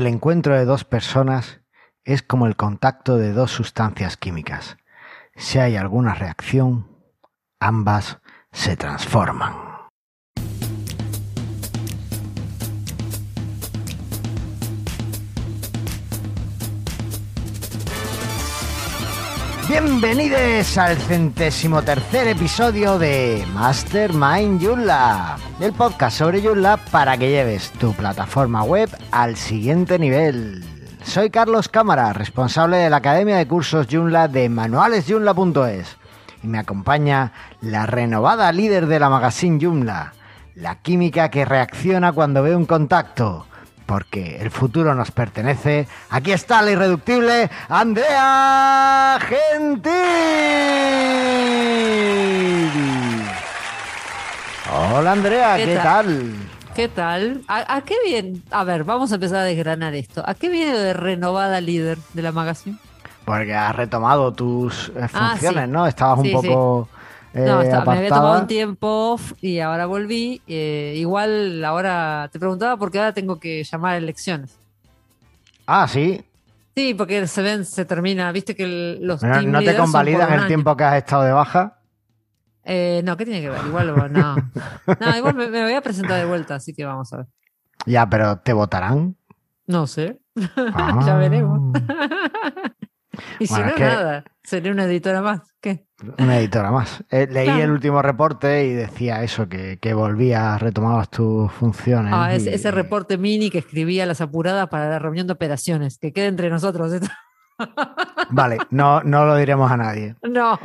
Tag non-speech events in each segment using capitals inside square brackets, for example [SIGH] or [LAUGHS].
El encuentro de dos personas es como el contacto de dos sustancias químicas. Si hay alguna reacción, ambas se transforman. Bienvenidos al centésimo tercer episodio de Mastermind Joomla, el podcast sobre Joomla para que lleves tu plataforma web al siguiente nivel. Soy Carlos Cámara, responsable de la Academia de Cursos Joomla de manualesjoomla.es y me acompaña la renovada líder de la magazine Joomla, la química que reacciona cuando ve un contacto porque el futuro nos pertenece. Aquí está la irreductible Andrea Gentil. Hola Andrea, ¿qué, tal? ¿Qué tal? ¿A, qué bien? A ver, vamos a empezar a desgranar esto. ¿A qué viene de renovada líder de la magazine? Porque has retomado tus eh, ah, funciones, ¿no? Estabas un poco... No, eh, me había tomado un tiempo off y ahora volví. Eh, igual ahora te preguntaba porque ahora tengo que llamar a elecciones. Ah, sí. Sí, porque se ven, se termina. Viste que los. ¿No te convalidan el tiempo que has estado de baja? Eh, no, ¿qué tiene que ver? Igual no. [LAUGHS] no, igual me, voy a presentar de vuelta, así que vamos a ver. Ya, pero ¿te votarán? No sé. [LAUGHS] ya veremos. [LAUGHS] y si no, nada. Sería una editora más. ¿Qué? Una editora más. Eh, leí el último reporte y decía eso, que, que volvías, retomabas tus funciones. Ah, ese, reporte mini que escribía las apuradas para la reunión de operaciones. Que quede entre nosotros. [LAUGHS] Vale, no, no lo diremos a nadie. No.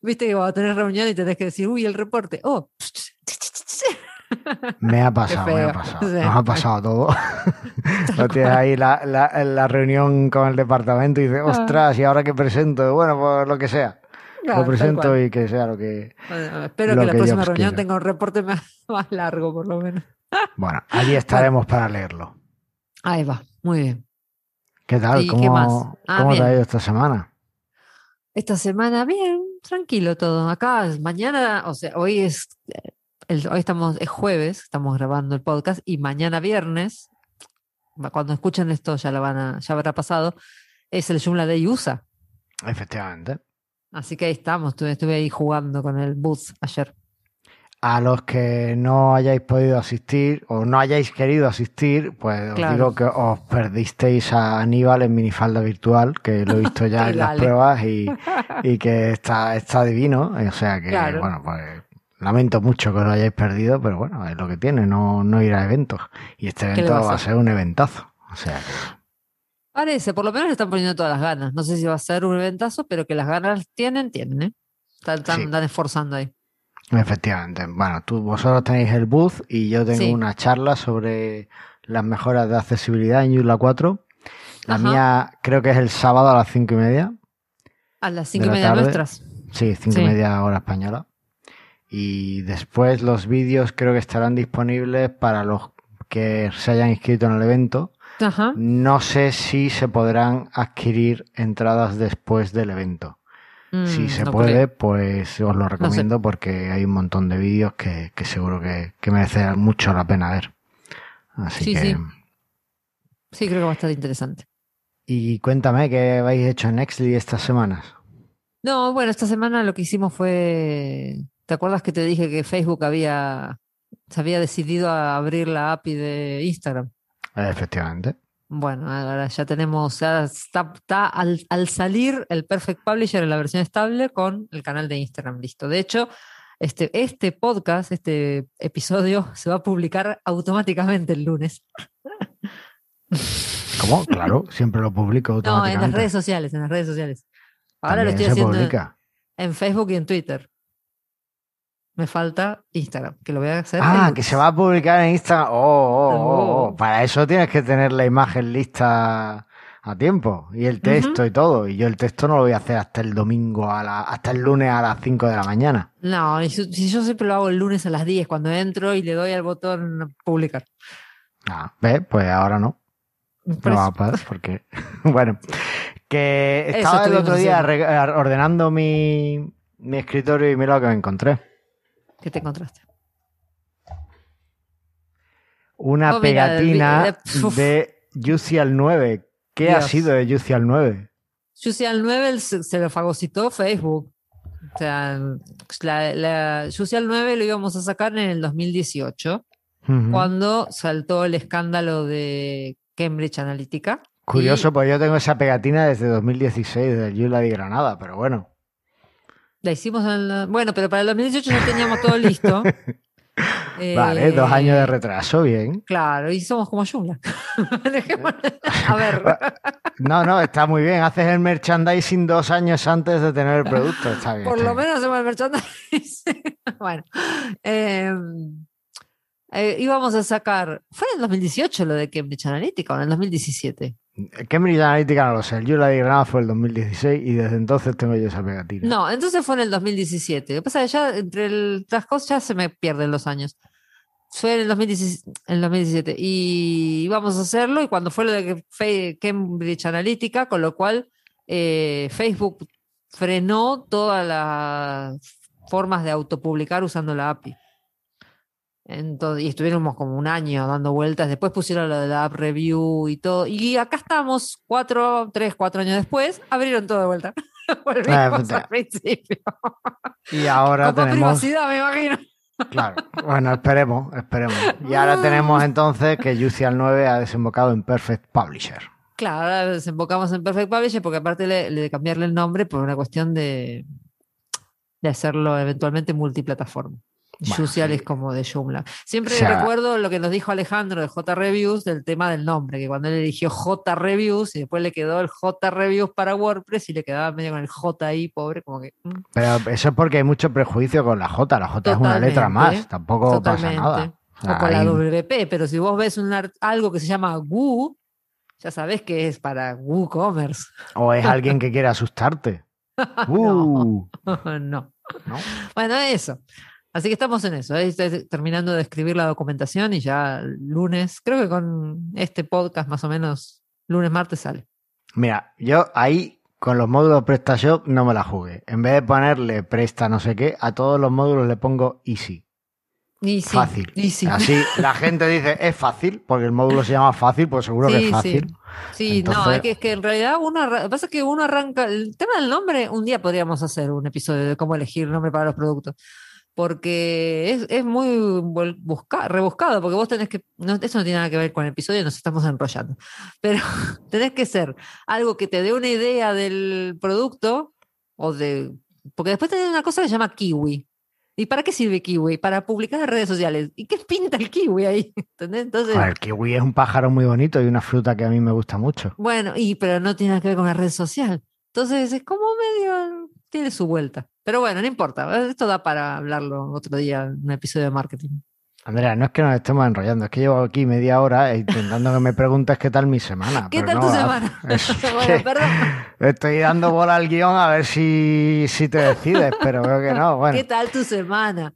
Viste que a tener reunión y tenés que decir, uy, el reporte. Oh, me ha [LAUGHS] pasado, me ha pasado. Nos ha pasado todo. Lo [LAUGHS] tienes ahí la, la, reunión con el departamento y dices, ah. ostras, ¿y ahora qué presento? Bueno, pues lo que sea. lo presento y que sea lo que. espero que la próxima reunión tenga un reporte [LAUGHS] más, largo, por lo menos. Bueno, allí estaremos para leerlo. Ahí va, muy bien. ¿Qué tal? ¿Cómo, ah, ¿cómo te ha ido esta semana? Esta semana, bien, tranquilo todo. Acá, mañana, o sea, hoy es hoy estamos, es jueves, estamos grabando el podcast y mañana viernes, cuando escuchen esto ya lo van a, ya habrá pasado, es el Joomla de USA. Efectivamente. Así que ahí estamos, estuve, ahí jugando con el booth ayer. A los que no hayáis podido asistir o no hayáis querido asistir, pues os digo que os perdisteis a Aníbal en minifalda virtual, que lo he visto ya [LAUGHS] en las pruebas y, [LAUGHS] y, que está, está divino. O sea que, bueno, pues Lamento mucho que lo hayáis perdido, pero bueno, es lo que tiene, no, no ir a eventos. Y este evento va a ser un eventazo. O sea Parece, por lo menos le están poniendo todas las ganas. No sé si va a ser un eventazo, pero que las ganas tienen, tienen, ¿eh? Están, esforzando ahí. Efectivamente. Bueno, tú, vosotros tenéis el booth y yo tengo una charla sobre las mejoras de accesibilidad en Yula 4. La mía creo que es el sábado a las cinco y media. A las cinco y media nuestras. Sí, cinco y media hora española. Y después los vídeos creo que estarán disponibles para los que se hayan inscrito en el evento. No sé si se podrán adquirir entradas después del evento. si mm, se puede, pues os lo recomiendo porque hay un montón de vídeos que, seguro que, que merece mucho la pena ver. Así sí, que... sí. Sí, creo que va a estar interesante. Y cuéntame qué habéis hecho en Nextly estas semanas. No, bueno, esta semana lo que hicimos fue ¿Te acuerdas que te dije que Facebook había, se había decidido a abrir la API de Instagram? Efectivamente. Bueno, ahora ya tenemos, ya está, al, salir el Perfect Publisher en la versión estable con el canal de Instagram listo. De hecho, este, este podcast, este episodio, se va a publicar automáticamente el lunes. ¿Cómo? [LAUGHS] Claro, siempre lo publico automáticamente. No, en las redes sociales, en las redes sociales. Ahora lo estoy haciendo en Facebook y en Twitter. Me falta Instagram, que lo voy a hacer. Ah, que se va a publicar en Instagram. Oh, oh, oh, oh, Para eso tienes que tener la imagen lista a tiempo y el texto y todo. Y yo el texto no lo voy a hacer hasta el domingo, a la, hasta el lunes a las 5 de la mañana. No, si, yo siempre lo hago el lunes a las 10 cuando entro y le doy al botón publicar. Ah, ¿ves? Pues ahora no. no va a pasar porque, [LAUGHS] bueno, que estaba el otro día ordenando mi, mi escritorio y mira lo que me encontré. ¿Qué te encontraste? Una oh, pegatina de, Juicial 9. ¿Qué ha sido de Juicial 9? Social 9 se, lo fagocitó Facebook. O sea, la, la Social 9 lo íbamos a sacar en el 2018, Ujú. cuando saltó el escándalo de Cambridge Analytica. Curioso, pues yo tengo esa pegatina desde 2016 del Yula de Granada, pero bueno. La hicimos en la- Bueno, pero para el 2018 ya teníamos todo listo. [LAUGHS] Vale, dos Eh, años de retraso, bien. Claro, y somos como Joomla. [LAUGHS] A ver, [LAUGHS] No, no, está muy bien. Haces el merchandising dos años antes de tener el producto. Está bien. por está lo bien. menos hacemos el merchandising. bueno, eh, eh, íbamos a sacar. ¿Fue en el 2018 lo de Cambridge Analytica o en el 2017? Cambridge Analytica no lo sé. El Yula de Granada fue el 2016 y desde entonces tengo yo esa pegatina. No, entonces fue en el 2017. Lo que pasa es que ya entre el- las cosas ya se me pierden los años. Fue en el 2017, en el 2017 y íbamos a hacerlo y cuando fue lo de Cambridge Analytica, con lo cual eh, Facebook frenó todas las formas de autopublicar usando la API. Entonces, y estuvimos como un año dando vueltas. Después pusieron lo de la app review y todo. Y acá estamos, cuatro, tres, cuatro años después, abrieron todo de vuelta. [LAUGHS] Volvimos Ah, al principio. Y ahora Con más tenemos. privacidad, me imagino. Claro, bueno, esperemos, esperemos. Y ahora [LAUGHS] tenemos entonces que Juicial 9 ha desembocado en Perfect Publisher. Claro, ahora desembocamos en Perfect Publisher porque aparte le- le de cambiarle el nombre por una cuestión de, de hacerlo eventualmente multiplataforma. Bueno, Juicial sí. es como de Joomla. Siempre O sea- recuerdo lo que nos dijo Alejandro de J Reviews del tema del nombre, que cuando él eligió J Reviews y después le quedó el J Reviews para WordPress y le quedaba medio con el J ahí, pobre, como que. mm, Pero eso es porque hay mucho prejuicio con la J. La J es una letra más, tampoco Totalmente. pasa nada. O con la WP, pero si vos ves un algo que se llama Woo, ya sabés que es para WooCommerce. o es [LAUGHS] alguien que quiere asustarte. [LAUGHS] Uh, [LAUGHS] no. ¿no? Bueno, eso. Así que estamos en eso. ahí estoy terminando de escribir la documentación y ya el lunes, creo que con este podcast más o menos, lunes, martes sale. Mira, yo ahí con los módulos PrestaShop no me la jugué. En vez de ponerle presta no sé qué, a todos los módulos le pongo easy. Y sí, Fácil. y sí. Así la gente dice es fácil, porque el módulo se llama fácil, pues seguro que Sí, es fácil. Sí, no, Entonces- es que, es que en realidad uno, pasa que uno arranca, el tema del nombre, un día podríamos hacer un episodio de cómo elegir nombre para los productos, porque es, es muy busca- rebuscado, porque vos tenés que, no, eso no tiene nada que ver con el episodio, nos estamos enrollando, [LAUGHS] pero [LAUGHS] tenés que ser algo que te dé una idea del producto, o de, porque después tenés una cosa que se llama kiwi. ¿Y para qué sirve kiwi? Para publicar en redes sociales. ¿Y qué pinta el kiwi ahí? [LAUGHS] ¿Entendés? Entonces, Joder, el kiwi es un pájaro muy bonito y una fruta que a mí me gusta mucho. bueno, y pero no tiene nada que ver con la red social. Entonces es como medio, tiene su vuelta. Pero bueno, no importa. Esto da para hablarlo otro día en un episodio de marketing. Andrea, no es que nos estemos enrollando, es que llevo aquí media hora intentando que me preguntes qué tal mi semana. ¿Qué tal tu semana? [LAUGHS] es [LAUGHS] bueno, que perdón. Estoy dando bola al guion a ver si, si te decides, pero veo que no. [LAUGHS] Bueno, ¿Qué tal tu semana?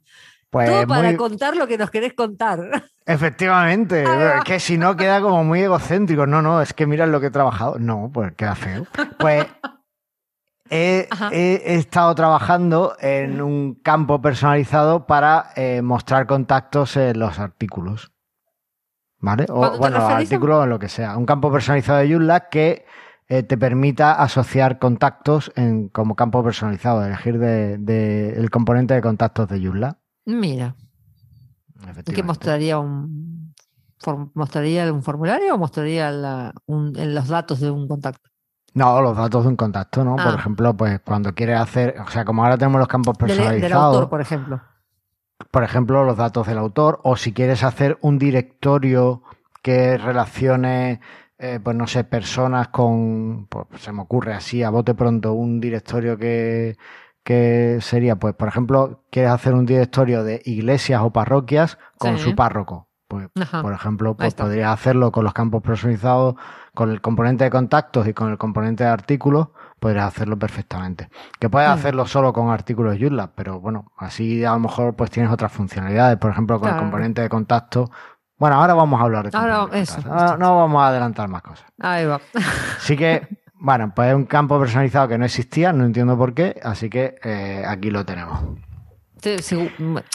pues Todo para muy- contar lo que nos querés contar. efectivamente, va. es que si no queda como muy egocéntrico. No, no, es que mira lo que he trabajado. No, pues queda feo. Pues he, estado trabajando en un campo personalizado para eh, mostrar contactos en los artículos. ¿Vale? O ¿Cuándo te bueno, a- artículos o lo que sea. Un campo personalizado de Joomla que eh, te permita asociar contactos en, como campo personalizado, elegir de, de- el componente de contactos de Joomla. Mira, ¿qué mostraría un mostraría un formulario o mostraría la- un- en los datos de un contacto? No, los datos de un contacto, ¿no? Por Ah. ejemplo, pues cuando quieres hacer, o sea, como ahora tenemos los campos Del, personalizados, del autor, por ejemplo. por ejemplo, los datos del autor, o si quieres hacer un directorio que relacione, eh, pues no sé, personas con, pues se me ocurre así a bote pronto, un directorio que, que sería, pues, por ejemplo, quieres hacer un directorio de iglesias o parroquias con Sí. su párroco. Pues, por ejemplo, pues está. podrías hacerlo con los campos personalizados, con el componente de contactos y con el componente de artículos, podrías hacerlo perfectamente. Que puedes Mm. hacerlo solo con artículos Joomla, pero bueno, así a lo mejor pues tienes otras funcionalidades, por ejemplo, con Claro. el componente de contacto. Bueno, ahora vamos a hablar de Ahora, de. Ahora no vamos a adelantar más cosas. Ahí va. [LAUGHS] Así que, bueno, pues es un campo personalizado que no existía, no entiendo por qué, así que eh, aquí lo tenemos. Sí, segu-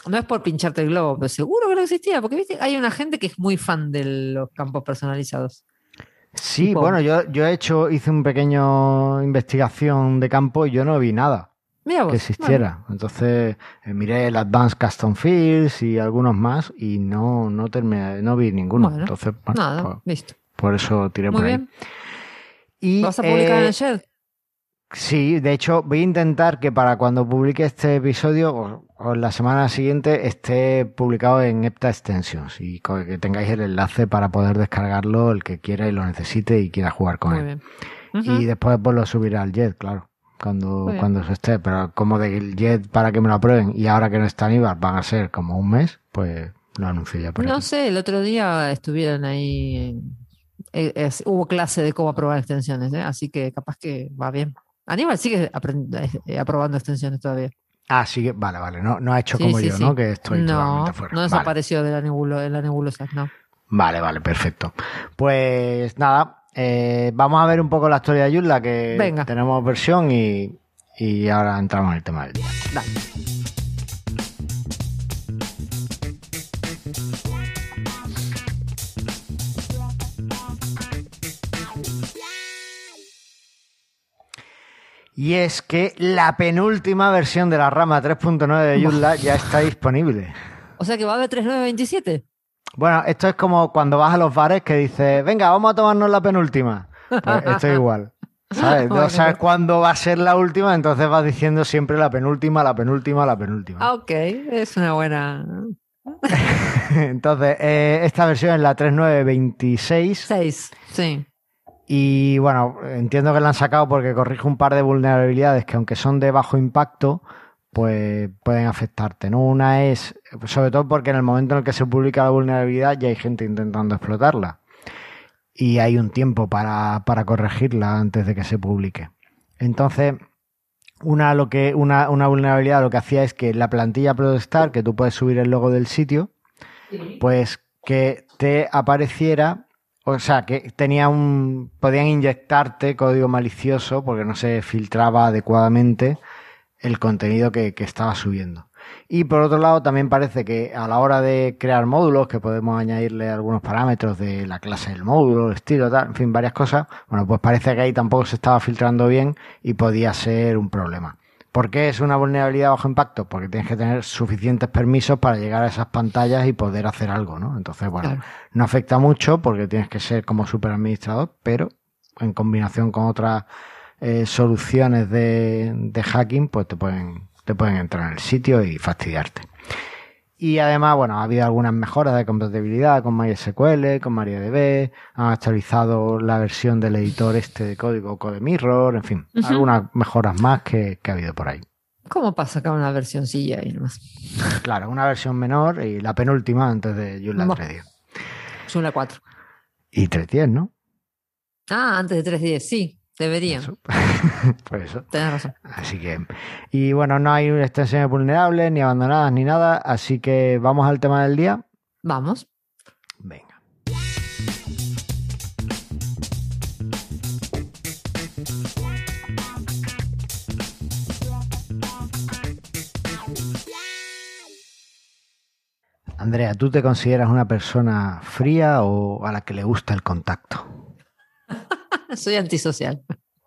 no es por pincharte el globo, pero seguro que no existía, porque viste, hay una gente que es muy fan de los campos personalizados. Sí, Tipo- bueno, yo, yo he hecho, hice un pequeño investigación de campo y yo no vi nada Mira vos. que existiera. Entonces eh, miré el Advanced Custom Fields y algunos más y no, no terminé, no vi ninguno. Bueno, Entonces, Bueno, nada, por, listo. por eso tiré Muy por ahí. Y, ¿Lo vas a publicar en eh, el shed? Sí, de hecho voy a intentar que para cuando publique este episodio o, la semana siguiente esté publicado en Epta Extensions y que tengáis el enlace para poder descargarlo el que quiera y lo necesite y quiera jugar con Muy él. bien. Y después pues lo subirá al Jet, claro, cuando, Muy cuando se esté. Pero como del Jet para que me lo aprueben y ahora que no está Aníbal van a ser como un mes, pues lo anuncio ya por No aquí. sé, el otro día estuvieron ahí. en- eh, es- hubo clase de cómo aprobar extensiones, ¿eh? así que capaz que va bien. Aníbal sigue eh, aprobando extensiones todavía. Ah, sí que, vale, vale, no, no ha hecho Sí, como sí, yo, sí. ¿no? Que estoy no, totalmente fuera. no Vale. desapareció de la, nebulo, de la nebulosa, no. Vale, vale, perfecto. Pues nada, eh, vamos a ver un poco la historia de Yulla, que Venga. tenemos versión y, y ahora entramos en el tema del día. Dale. Y es que la penúltima versión de la rama 3.9 de Yulla ya está disponible. O sea que va a haber 3927. Bueno, esto es como cuando vas a los bares que dices, venga, vamos a tomarnos la penúltima. Pues esto es igual. ¿Sabes? [LAUGHS] No sabes cuándo va a ser la última, entonces vas diciendo siempre la penúltima, la penúltima, la penúltima. Ah, ok, es una buena. [LAUGHS] Entonces, eh, esta versión es la 3926 6, sí. Y bueno, entiendo que la han sacado porque corrige un par de vulnerabilidades que aunque son de bajo impacto, pues pueden afectarte, ¿no? Una es, sobre todo porque en el momento en el que se publica la vulnerabilidad ya hay gente intentando explotarla y hay un tiempo para, para corregirla antes de que se publique. Entonces, una, lo que, una, una vulnerabilidad lo que hacía es que la plantilla Protestar, que tú puedes subir el logo del sitio, pues que te apareciera, o sea, que tenía un, podían inyectarte código malicioso porque no se filtraba adecuadamente el contenido que, que estaba subiendo. Y por otro lado, también parece que a la hora de crear módulos, que podemos añadirle algunos parámetros de la clase del módulo, el estilo, tal, en fin, varias cosas, bueno, pues parece que ahí tampoco se estaba filtrando bien y podía ser un problema. ¿Por qué es una vulnerabilidad bajo impacto? Porque tienes que tener suficientes permisos para llegar a esas pantallas y poder hacer algo, ¿no? Entonces, bueno, Claro. no afecta mucho porque tienes que ser como super administrador, pero en combinación con otras eh, soluciones de, de hacking, pues te pueden, te pueden entrar en el sitio y fastidiarte. Y además, bueno, ha habido algunas mejoras de compatibilidad con MySQL, con MariaDB, han actualizado la versión del editor este de código CodeMirror, en fin, algunas mejoras más que, que ha habido por ahí. ¿Cómo pasa sacar una versioncilla ahí nomás? Claro, una versión menor y la penúltima antes de Joomla Buah. 3.10. Es una 4. Y 3.10, ¿no? Ah, antes de 3.10, sí, deberían. Eso. [LAUGHS] Por eso. Tenés razón. Así que, y bueno, no hay extensiones vulnerables ni abandonadas ni nada, así que vamos al tema del día. Vamos. Venga. Andrea, ¿tú te consideras una persona fría o a la que le gusta el contacto? [LAUGHS] [LAUGHS] Soy antisocial.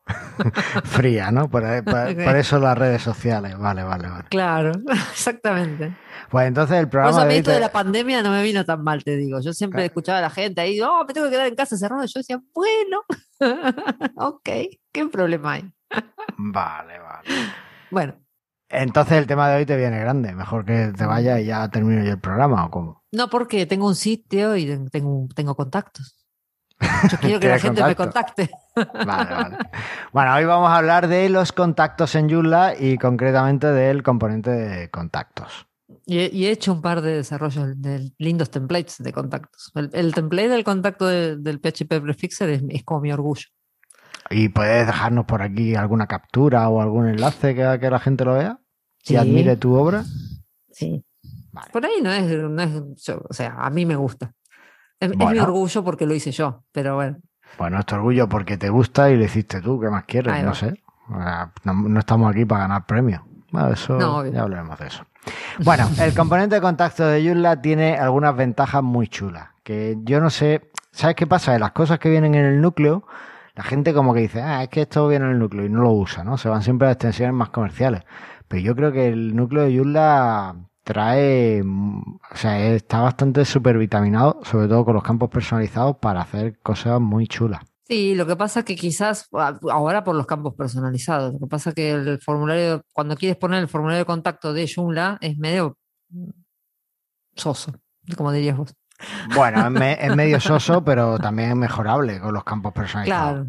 [LAUGHS] Fría, ¿no? Por, por- [LAUGHS] Ok. por eso las redes sociales. Vale, vale, vale. Claro, exactamente. Pues entonces el programa eso a de mí hoy esto de la pandemia no me vino tan mal, te digo. Yo siempre Ah. escuchaba a la gente ahí, oh, me tengo que quedar en casa cerrado. Yo decía, bueno, ok, ¿qué problema hay? Vale, vale. Bueno, Entonces el tema de hoy te viene grande. Mejor que te vayas y ya termino yo el programa o cómo. no porque tengo un sitio y tengo, tengo contactos. Yo quiero que [LAUGHS] la gente me contacte. Vale, vale. [LAUGHS] Bueno, hoy vamos a hablar de los contactos en Joomla y concretamente del componente de contactos. Y he, y he hecho un par de desarrollos de lindos templates de contactos. El, el template del contacto de- del PHP Prefixer es, es como mi orgullo. ¿Y puedes dejarnos por aquí alguna captura o algún enlace que, que la gente lo vea y Sí. admire tu obra? Sí. Vale. Por ahí no es, no es yo, o sea, a mí me gusta. Es, es mi orgullo porque lo hice yo, pero bueno. Bueno, es tu orgullo porque te gusta y lo hiciste tú. ¿Qué más quieres? Ahí no va. sé. No, no estamos aquí para ganar premios. Bueno, eso No, ya hablaremos de eso. Bueno, el [LAUGHS] componente de contacto de Joomla tiene algunas ventajas muy chulas. Que yo no sé, ¿sabes qué pasa? De las cosas que vienen en el núcleo, la gente como que dice, ah, es que esto viene en el núcleo y no lo usa, ¿no? Se van siempre a extensiones más comerciales. Pero yo creo que el núcleo de Joomla trae, o sea, está bastante supervitaminado, sobre todo con los campos personalizados para hacer cosas muy chulas. Sí, lo que pasa es que quizás ahora por los campos personalizados, lo que pasa es que el formulario, cuando quieres poner el formulario de contacto de Joomla es medio soso, como dirías vos. Bueno, es, medio [LAUGHS] soso, pero también es mejorable con los campos personalizados.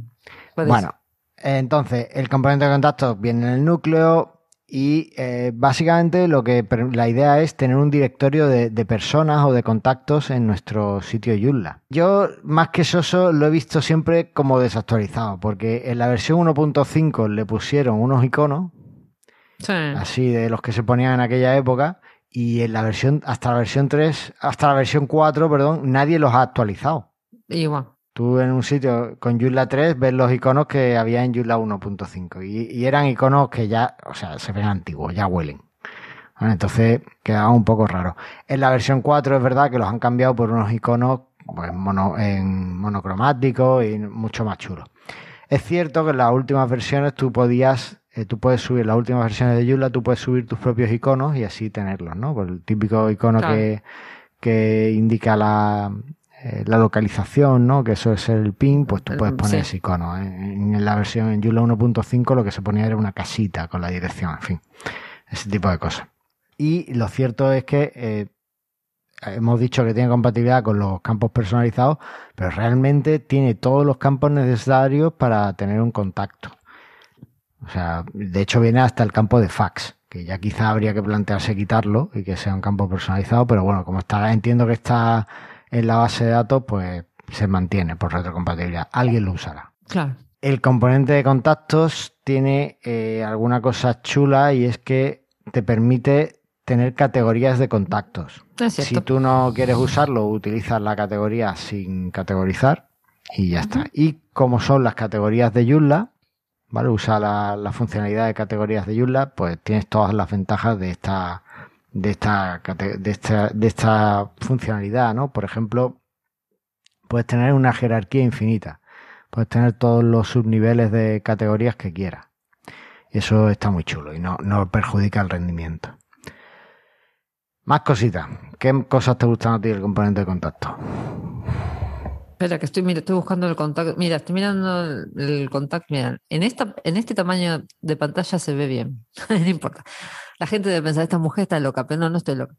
Claro. Bueno, entonces el componente de contacto viene en el núcleo, y eh, básicamente lo que la idea es tener un directorio de, personas o de contactos en nuestro sitio Joomla. Yo, más que soso, lo he visto siempre como desactualizado, porque en la versión 1.5 le pusieron unos iconos, así de los que se ponían en aquella época, y en la versión, hasta la versión 3, hasta la versión 4, perdón, nadie los ha actualizado. Igual. Tú en un sitio con Joomla 3 ves los iconos que había en Joomla 1.5 y, eran iconos que ya, o sea, se ven antiguos, ya huelen. entonces quedaba un poco raro. En la versión 4 es verdad que los han cambiado por unos iconos pues, mono, en monocromáticos y mucho más chulos. Es cierto que en las últimas versiones tú podías, eh, tú puedes subir las últimas versiones de Joomla, tú puedes subir tus propios iconos y así tenerlos, ¿no? Pues el típico icono que, que indica la, eh, la localización, ¿no? Que eso es el pin, pues tú puedes poner ese icono. ¿eh? En la versión en Joomla 1.5 lo que se ponía era una casita con la dirección, en fin, ese tipo de cosas. Y lo cierto es que eh, hemos dicho que tiene compatibilidad con los campos personalizados, pero realmente tiene todos los campos necesarios para tener un contacto. O sea, de hecho viene hasta el campo de fax, que ya quizá habría que plantearse quitarlo y que sea un campo personalizado, pero bueno, como está, entiendo que está en la base de datos, pues se mantiene por retrocompatibilidad. Alguien lo usará. Claro. El componente de contactos tiene eh, alguna cosa chula y es que te permite tener categorías de contactos. si tú no quieres usarlo, utilizas la categoría sin categorizar y ya está. Y como son las categorías de Joomla, ¿vale? Usa la, la, funcionalidad de categorías de Joomla, pues tienes todas las ventajas de esta de esta, de esta, de esta funcionalidad, ¿no? Por ejemplo, puedes tener una jerarquía infinita. Puedes tener todos los subniveles de categorías que quieras. Eso está muy chulo y no, no perjudica el rendimiento. Más cositas. ¿Qué cosas te gustan a ti del componente de contacto? Espera, que estoy, mira, estoy buscando el contacto. Mira, estoy mirando el, contacto. Mira, en, esta, en este tamaño de pantalla se ve bien. [LAUGHS] no importa. La gente debe pensar, esta mujer está loca, pero no, no estoy loca.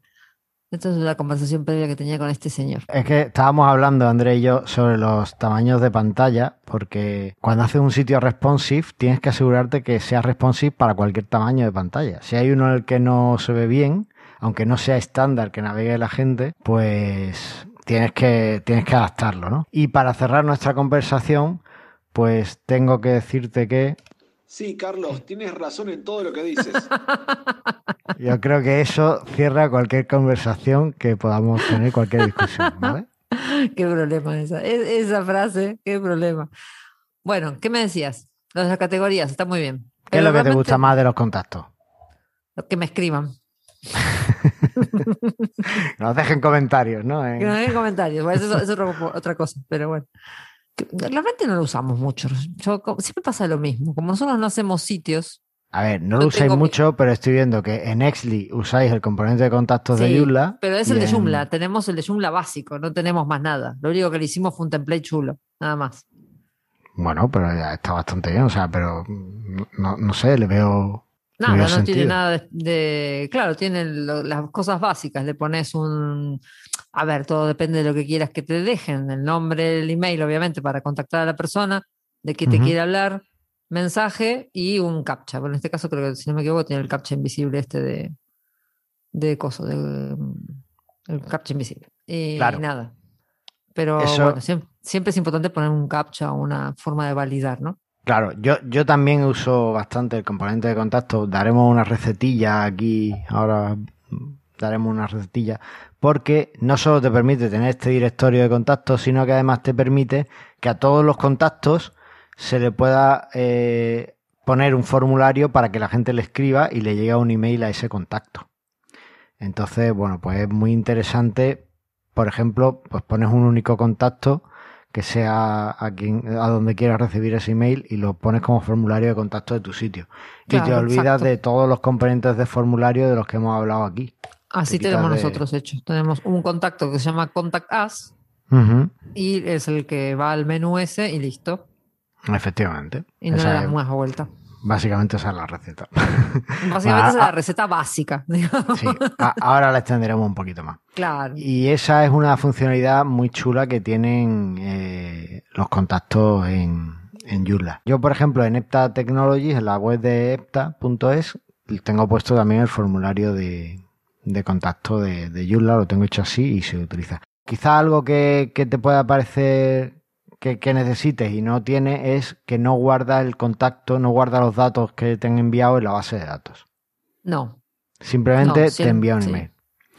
Esta es una conversación previa que tenía con este señor. Es que estábamos hablando, André y yo, sobre los tamaños de pantalla, porque cuando haces un sitio responsive, tienes que asegurarte que sea responsive para cualquier tamaño de pantalla. Si hay uno en el que no se ve bien, aunque no sea estándar que navegue la gente, pues tienes que, tienes que adaptarlo, ¿no? Y para cerrar nuestra conversación, pues tengo que decirte que... Sí, Carlos, [LAUGHS] tienes razón en todo lo que dices. [LAUGHS] Yo creo que eso cierra cualquier conversación que podamos tener, cualquier discusión, ¿vale? [LAUGHS] qué problema esa, esa frase, qué problema. Bueno, ¿qué me decías? Las categorías, está muy bien. ¿Qué es lo que te gusta más de los contactos? Que me escriban. nos dejen comentarios, ¿no? Que nos dejen comentarios. eso, es otra cosa, pero bueno. Realmente no lo usamos mucho. siempre pasa lo mismo. Como nosotros no hacemos sitios. A ver, no lo usáis mucho, pero estoy viendo que en Exli usáis el componente de contactos de Joomla. Pero es el de Joomla. Tenemos el de Joomla básico, no tenemos más nada. Lo único que le hicimos fue un template chulo, nada más. Bueno, pero ya está bastante bien, o sea, pero no, no sé, le veo Nada, no, tiene nada de, Claro, tiene las cosas básicas. Le pones un. A ver, todo depende de lo que quieras que te dejen. El nombre, el email, obviamente, para contactar a la persona, de qué te quiere hablar, mensaje y un captcha. Bueno, en este caso, creo que si no me equivoco, tiene el captcha invisible este de. de coso, de, el captcha invisible. Y, nada. Pero bueno, siempre, siempre es importante poner un captcha o una forma de validar, ¿no? Claro, yo, yo también uso bastante el componente de contacto. Daremos una recetilla aquí, ahora daremos una recetilla, porque no solo te permite tener este directorio de contactos, sino que además te permite que a todos los contactos se le pueda eh, poner un formulario para que la gente le escriba y le llegue un email a ese contacto. Entonces, bueno, pues es muy interesante. Por ejemplo, pues pones un único contacto que sea a quien a donde quieras recibir ese email y lo pones como formulario de contacto de tu sitio. y te olvidas exacto. de todos los componentes de formulario de los que hemos hablado aquí. Así tenemos de- nosotros hecho. Tenemos un contacto que se llama Contact Us y es el que va al menú ese y listo. Efectivamente. Y no le es- das más vuelta. Básicamente esa es la receta. [LAUGHS] Básicamente Ah, esa es la ah. receta básica. [LAUGHS] digamos. Sí, a- ahora la extenderemos un poquito más. Claro. Y esa es una funcionalidad muy chula que tienen eh, los contactos en, en Joomla. Yo, por ejemplo, en Epta Technologies, en la web de epta.es, tengo puesto también el formulario de, de contacto de, de Joomla, lo tengo hecho así y se utiliza. Quizá algo que, que te pueda parecer que, que necesites y no tiene es que no guarda el contacto, no guarda los datos que te han enviado en la base de datos. No. Simplemente No, si te el- envía un sí. email.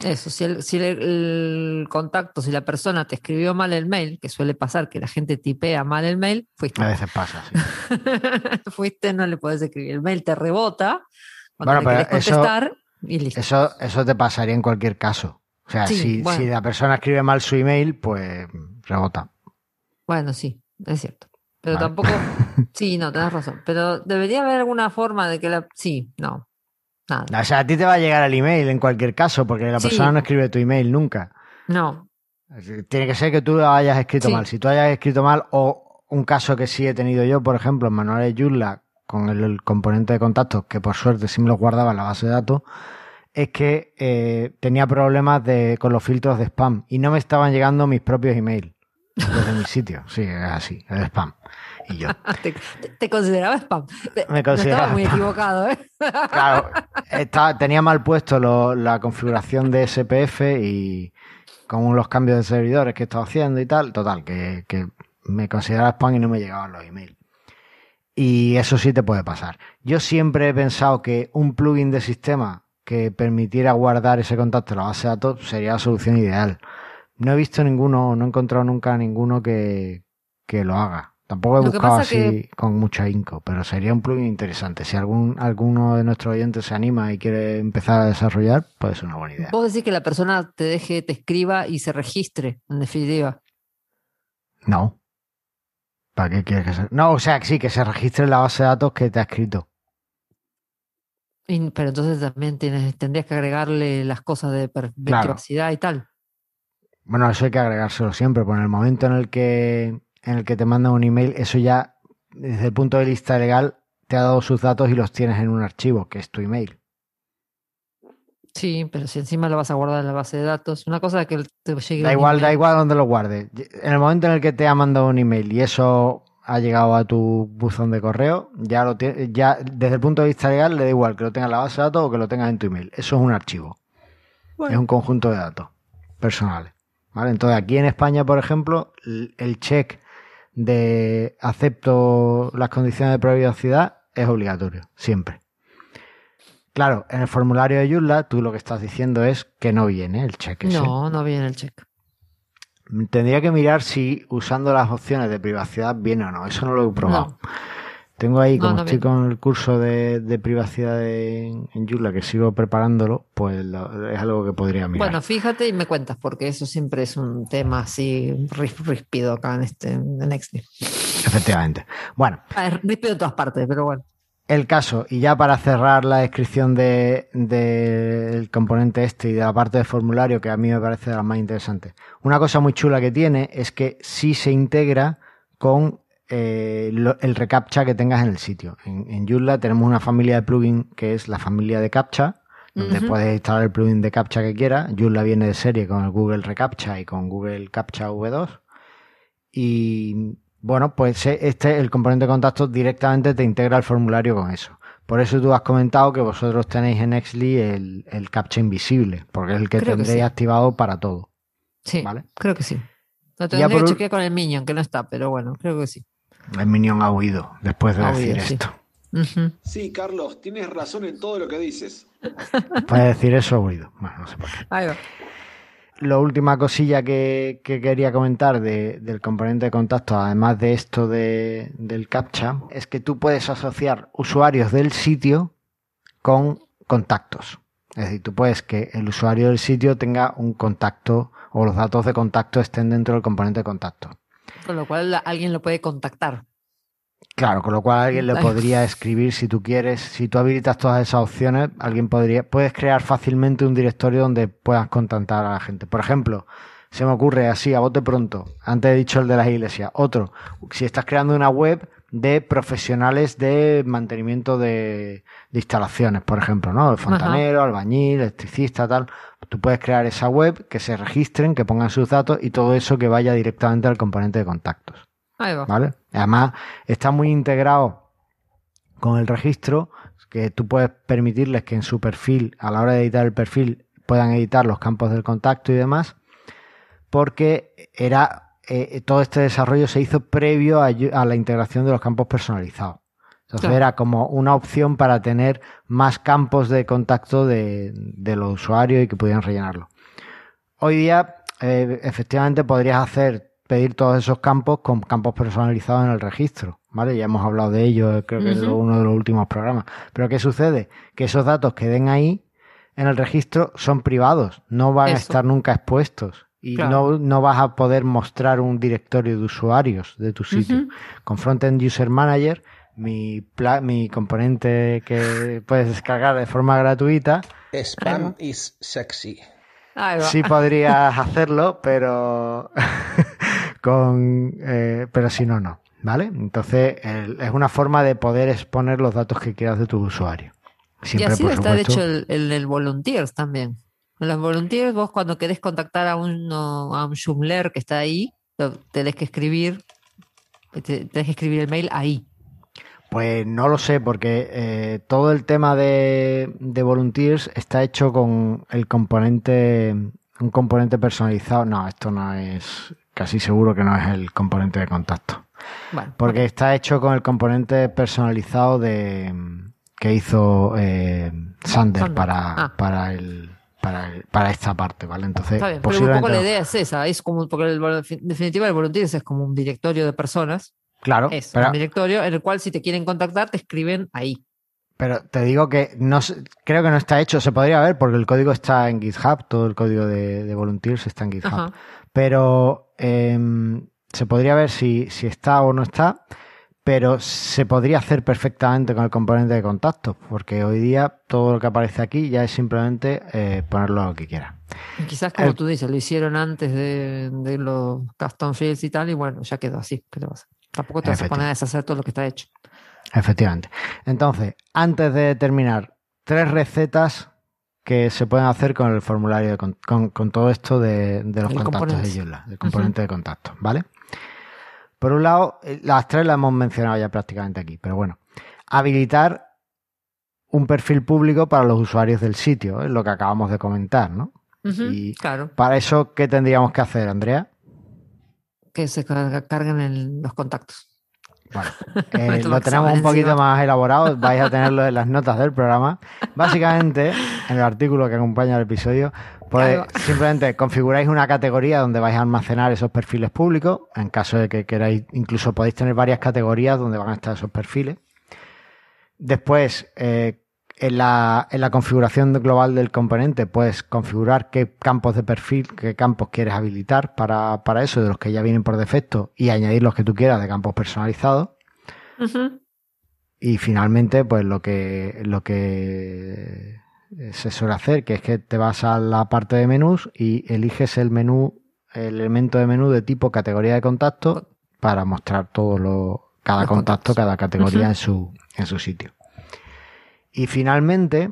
Eso, si, el, si el, el contacto, si la persona te escribió mal el mail, que suele pasar que la gente tipea mal el mail, fuiste. A veces pasa, sí. [LAUGHS] fuiste, no le puedes escribir. El mail te rebota cuando Bueno, le pero querés eso- contestar y listo. Eso, eso te pasaría en cualquier caso. O sea, Sí, si, bueno. si la persona escribe mal su email, pues rebota. Bueno, sí, es cierto. Pero Vale. tampoco. [LAUGHS] Sí, no, tenés razón. Pero debería haber alguna forma de que la. Sí, no. Nada. O sea, a ti te va a llegar el email en cualquier caso, porque la Sí. persona no escribe tu email nunca. No. Tiene que ser que tú lo hayas escrito Sí. mal. Si tú hayas escrito mal, o un caso que sí he tenido yo, por ejemplo, en manuales Joomla, con el, el componente de contactos, que por suerte sí me los guardaba en la base de datos, es que eh, tenía problemas de, con los filtros de spam y no me estaban llegando mis propios emails desde mi sitio. Sí, es así, el spam. Y yo, [LAUGHS] Te, consideraba spam. Me no consideraba estaba muy spam. equivocado, ¿eh? [LAUGHS] Claro, estaba- tenía mal puesto lo- la configuración de SPF y con los cambios de servidores que estaba haciendo y tal, total, que, que me consideraba spam y no me llegaban los emails. Y eso sí te puede pasar. Yo siempre he pensado que un plugin de sistema que permitiera guardar ese contacto en la base de datos sería la solución ideal. No he visto ninguno, no he encontrado nunca ninguno que, que lo haga. Tampoco he Lo buscado así que- con mucho ahínco, pero sería un plugin interesante. Si algún, alguno de nuestros oyentes se anima y quiere empezar a desarrollar, puede ser una buena idea. Vos decís que la persona te deje, te escriba y se registre, en definitiva. No. ¿Para qué quieres que se.? No, o sea, que sí, que se registre en la base de datos que te ha escrito. Y- pero entonces también tienes, tendrías que agregarle las cosas de, de Claro. privacidad y tal. Bueno, eso hay que agregárselo siempre, pero en el momento en el que, en el que te mandan un email, eso ya, desde el punto de vista legal, te ha dado sus datos y los tienes en un archivo, que es tu email. Sí, pero si encima lo vas a guardar en la base de datos, una cosa es que te llegue Da igual, da email. igual donde lo guardes. En el momento en el que te ha mandado un email y eso ha llegado a tu buzón de correo, ya lo tie- ya desde el punto de vista legal le da igual que lo tengas en la base de datos o que lo tengas en tu email. Eso es un archivo. Es un conjunto de datos personales. ¿Vale? Entonces, aquí en España, por ejemplo, el check de acepto las condiciones de privacidad es obligatorio, siempre. Claro, en el formulario de Joomla, tú lo que estás diciendo es que no viene el check. ese. No, no viene el check. Tendría que mirar si usando las opciones de privacidad viene o no. Eso no lo he probado. Tengo ahí, como no estoy con el curso de, de privacidad de- en Joomla, que sigo preparándolo, pues lo- es algo que podría mirar. Bueno, fíjate y me cuentas, porque eso siempre es un tema así ríspido acá en este en. Efectivamente. Bueno, ríspido en todas partes, pero bueno. el caso, y ya para cerrar la descripción de- del componente este y de la parte de formulario, que a mí me parece de las más interesantes. Una cosa muy chula que tiene es que sí se integra con eh, lo- el reCAPTCHA que tengas en el sitio. En, en Joomla tenemos una familia de plugins que es la familia de CAPTCHA, donde puedes instalar el plugin de CAPTCHA que quieras. Joomla viene de serie con el Google reCAPTCHA y con Google CAPTCHA V2. Y bueno, pues eh, este, el componente de contacto directamente te integra el formulario con eso. Por eso tú has comentado que vosotros tenéis en Exly el, el CAPTCHA invisible, porque es el que Creo que tendréis sí. activado para todo. Sí, Vale. creo que sí. Lo por que chequear con el Minion, que no está, pero bueno, creo que sí. El Minion ha huido después de Ha decir huido, sí. esto. Sí, Carlos, tienes razón en todo lo que dices. [LAUGHS] Puede decir eso, ha huido. Bueno, no sé por qué. Ahí va. La última cosilla que, que quería comentar de- del componente de contacto, además de esto de- del CAPTCHA, es que tú puedes asociar usuarios del sitio con contactos. Es decir, tú puedes que el usuario del sitio tenga un contacto o los datos de contacto estén dentro del componente de contacto. Con lo cual alguien lo puede contactar. Claro, con lo cual alguien le podría escribir si tú quieres, si tú habilitas todas esas opciones, alguien podría, puedes crear fácilmente un directorio donde puedas contactar a la gente. Por ejemplo, se me ocurre así a bote pronto, antes he dicho el de las iglesias, otro, si estás creando una web de profesionales de mantenimiento de, de instalaciones, por ejemplo, ¿no? De fontanero, albañil, electricista, tal. Tú puedes crear esa web, que se registren, que pongan sus datos y todo eso que vaya directamente al componente de contactos. Ahí va. ¿vale? Además, está muy integrado con el registro, que tú puedes permitirles que en su perfil, a la hora de editar el perfil, puedan editar los campos del contacto y demás, porque era eh, todo este desarrollo se hizo previo a, a la integración de los campos personalizados. Entonces Claro. era como una opción para tener más campos de contacto de, de los usuarios y que pudieran rellenarlo. Hoy día, eh, efectivamente, podrías hacer pedir todos esos campos con campos personalizados en el registro, ¿vale? Ya hemos hablado de ello, eh, creo que es uno de los últimos programas. Pero ¿qué sucede? Que esos datos que den ahí en el registro son privados, no van a estar nunca expuestos. Y Claro. no, no vas a poder mostrar un directorio de usuarios de tu sitio. Con Frontend User Manager, mi, pla- mi componente que puedes descargar de forma gratuita, Spam is sexy. Sí [LAUGHS] podrías hacerlo, pero [LAUGHS] con eh, pero si no, no. ¿Vale? Entonces el- es una forma de poder exponer los datos que quieras de tu usuario. y Siempre, así por está de hecho el, el, el Volunteers también. Los Volunteers, vos cuando querés contactar a, uno, a un Joomla que está ahí, lo tenés que escribir, te- tenés que escribir el mail ahí. Pues no lo sé, porque eh, todo el tema de, de Volunteers está hecho con el componente, un componente personalizado. No, esto no es, casi seguro que no es el componente de contacto. Bueno, Porque está hecho con el componente personalizado de que hizo eh, Sander, Sander. para, Ah. para el para el- para esta parte, ¿vale? Entonces, Está bien, pero un poco la idea es esa, es como, porque el, en definitiva el Volunteers es como un directorio de personas, Claro, es pero, un directorio en el cual si te quieren contactar te escriben ahí. pero te digo que no creo que no está hecho, se podría ver porque el código está en GitHub, todo el código de, de Volunteers está en GitHub. Ajá. pero em, se podría ver si, si está o no está, pero se podría hacer perfectamente con el componente de contacto, porque hoy día todo lo que aparece aquí ya es simplemente eh, ponerlo lo que quiera. Y quizás como El- tú dices, lo hicieron antes de, de los custom fields y tal, y bueno, ya quedó así. ¿Qué le vas a hacer? Tampoco te vas a poner a deshacer todo lo que está hecho. Efectivamente. Entonces, antes de terminar, tres recetas que se pueden hacer con el formulario, de con, con- todo esto de, de los El contactos de Joomla, del componente de contacto, ¿vale? Por un lado, eh, las tres las hemos mencionado ya prácticamente aquí, pero bueno, habilitar un perfil público para los usuarios del sitio, es lo que acabamos de comentar, ¿no? Y- Claro, Para eso, ¿qué tendríamos que hacer, Andrea? que se carguen el- los contactos. Bueno, [LAUGHS] eh, lo tenemos un poquito encima. más elaborado, vais a tenerlo en las notas del programa. Básicamente, en el artículo que acompaña el episodio, pues simplemente configuráis una categoría donde vais a almacenar esos perfiles públicos. En caso de que queráis, incluso podéis tener varias categorías donde van a estar esos perfiles. Después, eh, en, la, en la configuración global del componente, puedes configurar qué campos de perfil, qué campos quieres habilitar para, para eso, de los que ya vienen por defecto, y añadir los que tú quieras de campos personalizados. Y finalmente, pues lo que, lo que se suele hacer, que es que te vas a la parte de menús y eliges el menú, el elemento de menú de tipo categoría de contacto para mostrar todo lo, cada Los contacto, contactos. cada categoría en su, en su sitio. Y finalmente,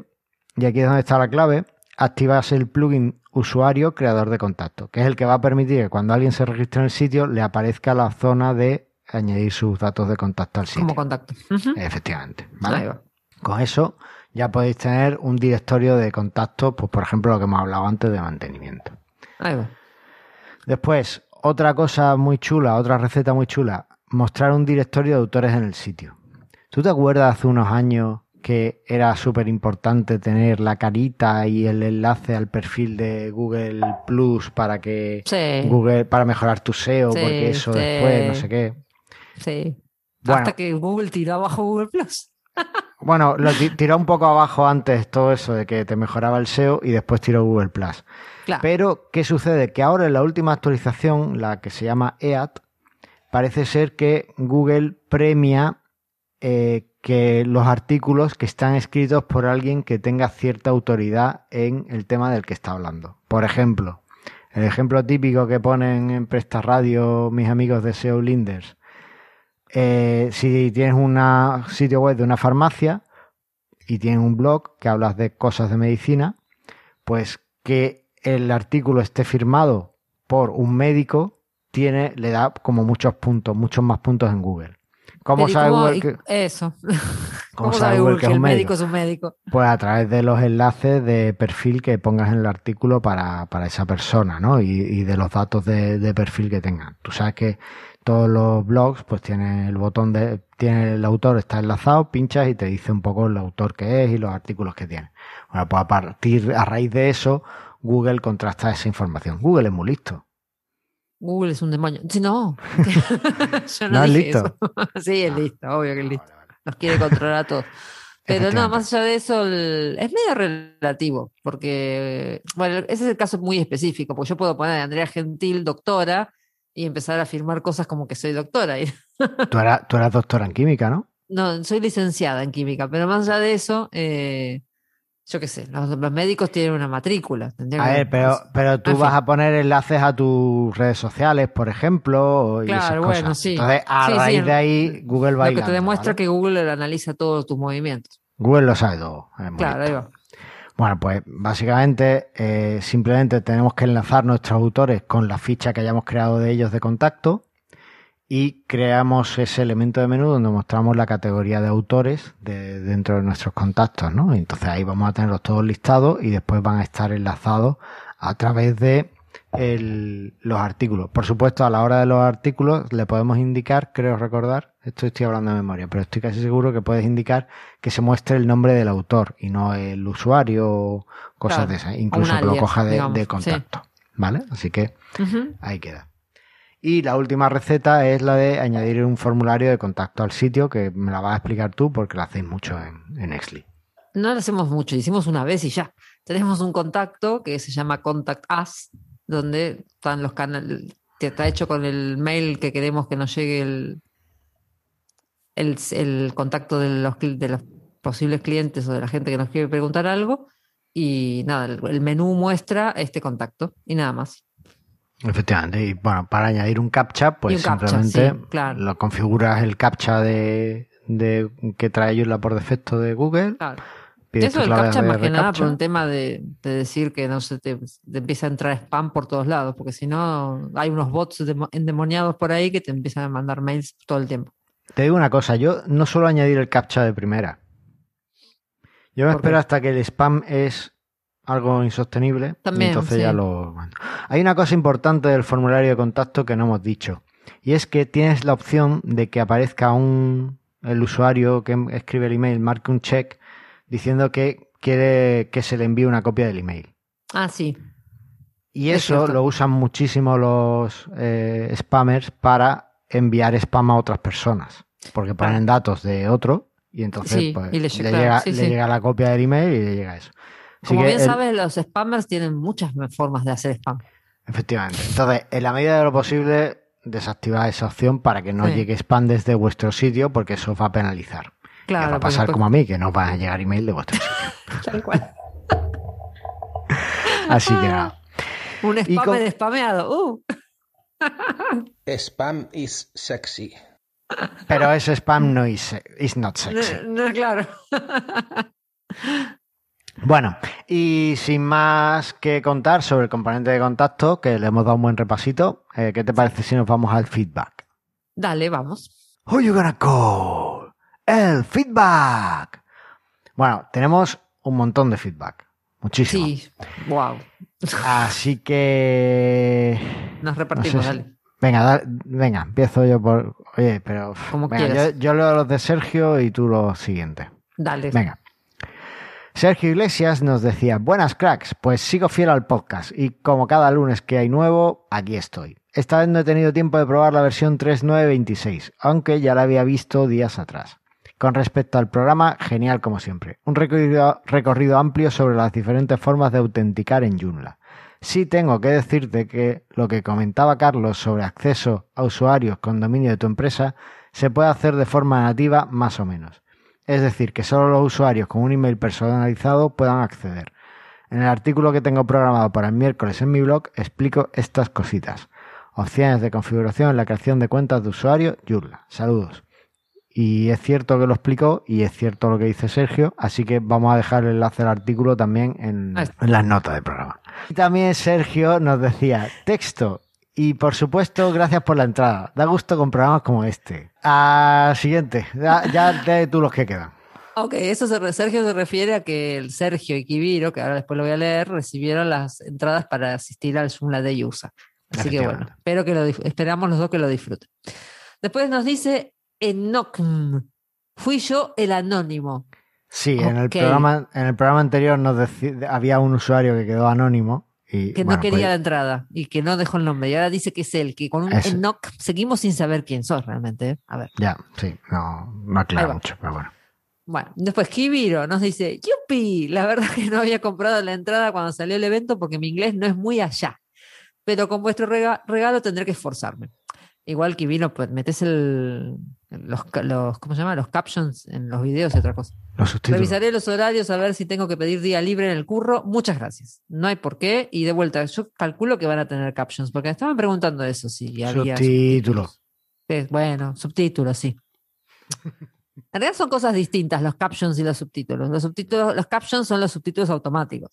y aquí es donde está la clave, activas el plugin usuario creador de contacto, que es el que va a permitir que cuando alguien se registre en el sitio le aparezca la zona de añadir sus datos de contacto al sitio. Como contacto. Efectivamente. ¿vale? Ahí va. Con eso ya podéis tener un directorio de contactos, pues por ejemplo lo que hemos hablado antes de mantenimiento. Ahí va. Después, otra cosa muy chula, otra receta muy chula, mostrar un directorio de autores en el sitio. ¿Tú te acuerdas hace unos años que era súper importante tener la carita y el enlace al perfil de Google Plus para que Sí. Google para mejorar tu SEO, Sí, porque eso sí. después no sé qué. Sí. Bueno. Hasta que Google tiró abajo Google Plus. [LAUGHS] Bueno, lo ti- tiró un poco abajo antes todo eso de que te mejoraba el SEO y después tiró Google Plus. Claro. Pero, ¿qué sucede? Que ahora en la última actualización, la que se llama EAT, parece ser que Google premia eh, que los artículos que están escritos por alguien que tenga cierta autoridad en el tema del que está hablando. Por ejemplo, el ejemplo típico que ponen en Presta Radio mis amigos de SEO Linders. Eh, si tienes un sitio web de una farmacia y tienes un blog que hablas de cosas de medicina, pues que el artículo esté firmado por un médico tiene, le da como muchos puntos, muchos más puntos en Google. [LAUGHS] ¿Cómo sabe Google que... Eso. ¿Cómo, sabe Google que, el médico? es un médico? Pues a través de los enlaces de perfil que pongas en el artículo para, para esa persona, ¿no? Y, y de los datos de, de, perfil que tengan. Tú sabes que todos los blogs pues tienen el botón de... Tiene el autor, está enlazado, pinchas y te dice un poco el autor que es y los artículos que tiene. Bueno, pues a partir, a raíz de eso, Google contrasta esa información. Google es muy listo. Google es un demonio. No, [LAUGHS] [LAUGHS] yo no, no dije listo. eso. [LAUGHS] sí, es listo, obvio que es listo. Nos quiere controlar a todos. Pero no, más allá de eso, el, es medio relativo, porque, bueno, ese es el caso muy específico, porque yo puedo poner a Andrea Gentil, doctora, y empezar a firmar cosas como que soy doctora. tú, eras, tú eras doctora en química, ¿no? No, soy licenciada en química, pero más allá de eso, eh, yo qué sé, los, los, médicos tienen una matrícula. A ver, pero, pero tú vas a poner enlaces a tus redes sociales, por ejemplo, y claro, esas bueno, sí. Entonces, a sí, raíz sí, de ahí, Google va Lo que te demuestra ¿vale? que Google analiza todos tus movimientos. Google lo sabe todo. Claro, ahí va. Bueno, pues básicamente eh, simplemente tenemos que enlazar nuestros autores con la ficha que hayamos creado de ellos de contacto y creamos ese elemento de menú donde mostramos la categoría de autores de, dentro de nuestros contactos, ¿no? Entonces ahí vamos a tenerlos todos listados y después van a estar enlazados a través de el- los artículos. Por supuesto, a la hora de los artículos le podemos indicar, creo recordar, esto estoy hablando de memoria, pero estoy casi seguro que puedes indicar que se muestre el nombre del autor y no el usuario o cosas Claro, de esas, incluso que lo coja de, digamos, de sí. contacto. ¿Vale? Así que. Ahí queda. Y la última receta es la de añadir un formulario de contacto al sitio, que me la vas a explicar tú porque la hacéis mucho en, en Exli. No lo hacemos mucho, hicimos una vez y ya. Tenemos un contacto que se llama Contact Us, donde están los canales, está hecho con el mail que queremos que nos llegue el, el, contacto de los, de los posibles clientes o de la gente que nos quiere preguntar algo. Y nada, el menú muestra este contacto y nada más. Efectivamente. Y bueno, para añadir un captcha, pues captcha, simplemente sí, claro. lo configuras el captcha de, de que trae Joomla por defecto de Google. Claro. Eso del clave captcha de más que nada por un tema de, de decir que no se te, te empieza a entrar spam por todos lados, porque si no hay unos bots demo- endemoniados por ahí que te empiezan a mandar mails todo el tiempo. Te digo una cosa, yo no suelo añadir el captcha de primera. Yo me espero hasta que el spam es algo insostenible. También, y entonces sí. ya lo. Hay una cosa importante del formulario de contacto que no hemos dicho. Y es que tienes la opción de que aparezca un el usuario que escribe el email, marque un check diciendo que quiere que se le envíe una copia del email. Ah, sí. Y Es eso lo usan muchísimo los eh, spammers para enviar spam a otras personas. Porque ponen datos de otro y entonces Sí, pues, y le le, llega- sí, le llega la copia del email y le llega eso. Así Como bien el- sabes, los spammers tienen muchas formas de hacer spam. Efectivamente. Entonces, en la medida de lo posible, desactivar esa opción para que no Sí. llegue spam desde vuestro sitio porque eso os va a penalizar. Claro. va a pasar como a mí, que no van a llegar email de vuestro sitio. [LAUGHS] Tal cual. Así que nada. Un Y spammer con- spameado. Uh. [LAUGHS] Spam is sexy. Pero ese spam no is, is not sexy. No, no, claro. [LAUGHS] Bueno, y sin más que contar sobre el componente de contacto, que le hemos dado un buen repasito, eh, ¿qué te parece si nos vamos al feedback? Dale, vamos. Who you gonna call? El feedback. Bueno, tenemos un montón de feedback. Muchísimo. Sí. Wow. Así que. Nos no repartimos, sé si- dale. Venga, da- venga, empiezo yo por. Oye, pero. Como venga, quieras. yo, yo leo los de Sergio y tú los siguientes. Dale. Venga. Sergio Iglesias nos decía, buenas cracks, pues sigo fiel al podcast y como cada lunes que hay nuevo, aquí estoy. Esta vez no he tenido tiempo de probar la versión 3.926, aunque ya la había visto días atrás. Con respecto al programa, genial como siempre. Un recorrido, amplio sobre las diferentes formas de autenticar en Joomla. Sí tengo que decirte que lo que comentaba Carlos sobre acceso a usuarios con dominio de tu empresa se puede hacer de forma nativa más o menos. Es decir, que solo los usuarios con un email personalizado puedan acceder. En el artículo que tengo programado para el miércoles en mi blog explico estas cositas. Opciones de configuración en la creación de cuentas de usuario, Joomla. Saludos. Y es cierto que lo explicó y es cierto lo que dice Sergio, así que vamos a dejar el enlace al artículo también en, en las notas del programa. Y también Sergio nos decía, texto, y por supuesto, gracias por la entrada. Da gusto con programas como este. Ah, siguiente. Ya, ya de tú los que quedan. Ok, eso se, Sergio se refiere a que el Sergio y Kibiro, que ahora después lo voy a leer, recibieron las entradas para asistir al Joomla de USA. Así que bueno, espero que lo, esperamos los dos que lo disfruten. Después nos dice Enoch. Fui yo el anónimo. Sí, en, el programa, en el programa anterior nos había un usuario que quedó anónimo. Y, que no quería pues la entrada y que no dejó el nombre. Y ahora dice que es él, que con un Enoch seguimos sin saber quién sos realmente. ¿eh? A ver. Ya, sí, no, no aclara mucho, pero bueno. Bueno, después Kibiro nos dice, yupi, la verdad que no había comprado la entrada cuando salió el evento porque mi inglés no es muy allá, pero con vuestro regalo tendré que esforzarme. Igual que vino, pues metes el, los, los, ¿cómo se llama? Los captions en los videos y otra cosa. Revisaré los horarios a ver si tengo que pedir día libre en el curro. Muchas gracias. No hay por qué. Y de vuelta, yo calculo que van a tener captions, porque estaban preguntando eso, si había subtítulos. bueno, subtítulos, sí. [LAUGHS] En realidad son cosas distintas los captions y los subtítulos. Los subtítulos, los captions son los subtítulos automáticos.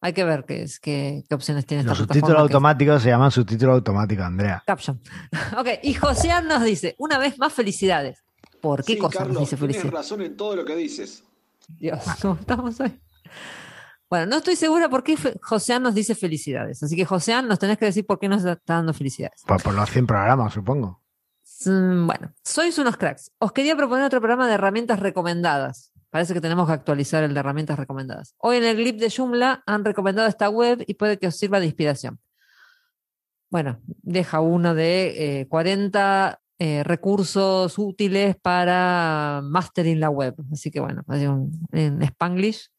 Hay que ver qué, es, qué, opciones tiene Los subtítulos automáticos se llaman subtítulos automáticos, Andrea. Caption. [LAUGHS] ok, y José nos dice, una vez más felicidades. ¿Por qué cosa nos dice felicidades? Tienes razón en todo lo que dices. Dios, ¿cómo estamos hoy? Bueno, no estoy segura por qué José nos dice felicidades. Así que José, nos tenés que decir por qué nos está dando felicidades. Pues por los 100 programas, supongo. Mm, bueno, sois unos cracks. Os quería proponer otro programa de herramientas recomendadas. Parece que tenemos que actualizar el de herramientas recomendadas. Hoy en el clip de Joomla han recomendado esta web y puede que os sirva de inspiración. Bueno, deja uno de 40 eh, eh, recursos útiles para mastering la web. Así que bueno, en Spanglish.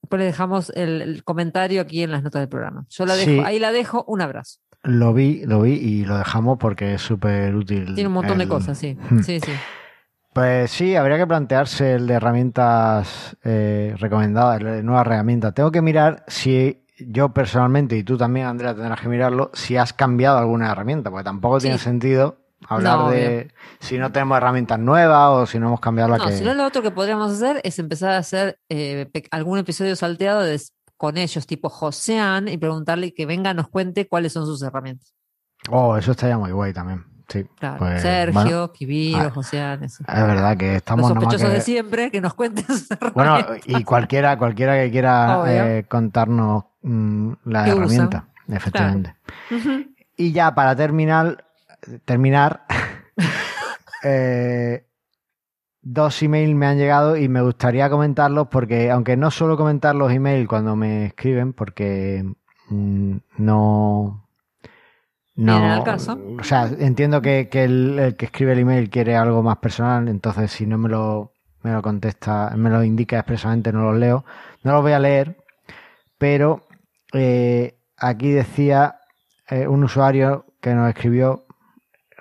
Después le dejamos el, comentario aquí en las notas del programa. Yo la dejo, ahí la dejo. Un abrazo. Lo vi, lo vi y lo dejamos porque es súper útil. Tiene un montón de cosas, sí. Hmm. Sí, sí. Pues sí, habría que plantearse el de herramientas eh, recomendadas, el de nuevas herramientas. Tengo que mirar si yo personalmente, y tú también, Andrea, tendrás que mirarlo, si has cambiado alguna herramienta, porque tampoco tiene sentido hablar de si no tenemos herramientas nuevas o si no hemos cambiado la no, que... Si no, lo otro que podríamos hacer es empezar a hacer eh, algún episodio salteado con ellos, tipo Josean, y preguntarle que venga, nos cuente cuáles son sus herramientas. Oh, eso estaría muy guay también. Sí, pues, Sergio, Kibiro, ah, José Es verdad que estamos. Los sospechosos de siempre, que nos cuenten Bueno, y cualquiera, cualquiera que quiera eh, contarnos mm, la herramienta, efectivamente. Y ya para terminar, terminar [LAUGHS] eh, dos emails me han llegado y me gustaría comentarlos porque, aunque no suelo comentar los emails cuando me escriben, porque mm, no no, o sea, entiendo que, el, que escribe el email quiere algo más personal, entonces si no me lo, me lo contesta, me lo indica expresamente, no lo leo. No lo voy a leer, pero eh, aquí decía eh, un usuario que nos escribió,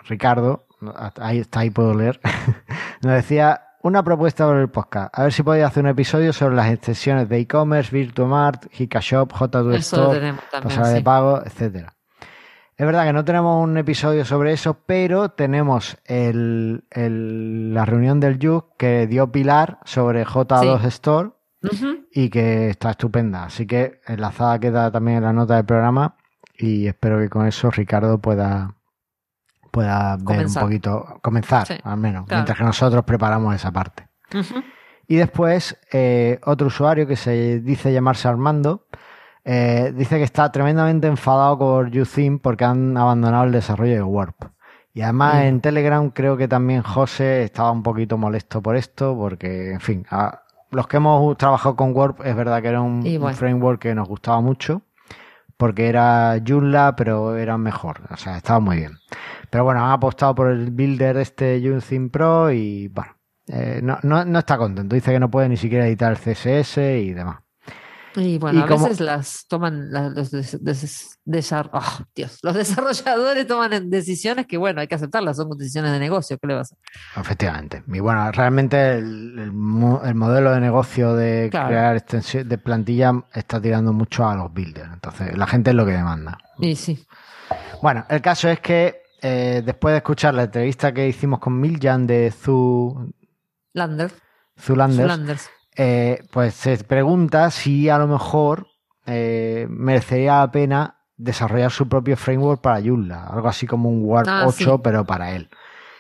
Ricardo, ahí está, ahí puedo leer, [LAUGHS] nos decía una propuesta sobre el podcast. A ver si podía hacer un episodio sobre las extensiones de e-commerce, Virtuamart, Hikashop, J2 Store, pasar de pago, etcétera. Es verdad que no tenemos un episodio sobre eso, pero tenemos el, la reunión del Yuk que dio Pilar sobre J2 Store y que está estupenda. Así que enlazada queda también en la nota del programa y espero que con eso Ricardo pueda, pueda ver un poquito, comenzar al menos, mientras que nosotros preparamos esa parte. Y después eh, otro usuario que se dice llamarse Armando eh, dice que está tremendamente enfadado con YouTheme porque han abandonado el desarrollo de Warp. Y además en Telegram creo que también José estaba un poquito molesto por esto, porque, en fin, los que hemos trabajado con Warp es verdad que era un, framework que nos gustaba mucho, porque era Joomla, pero era mejor, o sea, estaba muy bien. Pero bueno, han apostado por el builder este YouTheme Pro y bueno, eh, no, no, no está contento. Dice que no puede ni siquiera editar el CSS y demás. Y bueno, Y a como- veces las toman la- los, des- des- desar- oh, Dios, los [LAUGHS] desarrolladores toman decisiones que, bueno, hay que aceptarlas, son decisiones de negocio, ¿qué le vas a hacer? Efectivamente. Y bueno, realmente el, el mo- el modelo de negocio de Claro. crear extensión de plantilla está tirando mucho a los builders. Entonces, la gente es lo que demanda. Y sí, Bueno, el caso es que eh, después de escuchar la entrevista que hicimos con Miljan de Zu, Lander, Zulanders, Landers. Eh, pues se pregunta si a lo mejor eh, merecería la pena desarrollar su propio framework para Joomla, algo así como un Warp Ah, 8 sí. pero para él,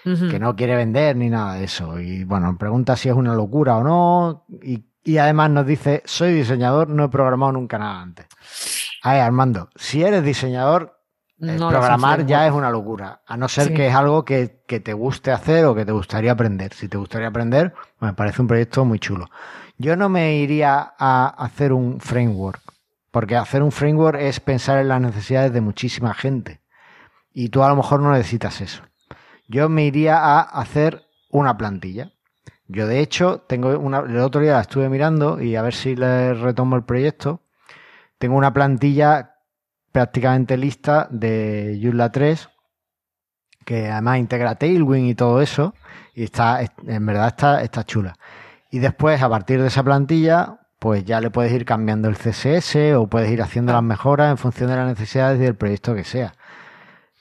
que no quiere vender ni nada de eso. Y bueno, pregunta si es una locura o no y, y además nos dice, soy diseñador, no he programado nunca nada antes. A ver, Armando, si eres diseñador, eh, No programar ya es una locura, a no ser Sí. que es algo que, que te guste hacer o que te gustaría aprender. Si te gustaría aprender, me parece un proyecto muy chulo. Yo no me iría a hacer un framework, porque hacer un framework es pensar en las necesidades de muchísima gente. Y tú a lo mejor no necesitas eso. Yo me iría a hacer una plantilla. Yo de hecho tengo una, el otro día la estuve mirando y a ver si le retomo el proyecto. Tengo una plantilla prácticamente lista de Joomla 3 que además integra Tailwind y todo eso y está en verdad está, está chula. Y después a partir de esa plantilla pues ya le puedes ir cambiando el CSS o puedes ir haciendo las mejoras en función de las necesidades del proyecto que sea.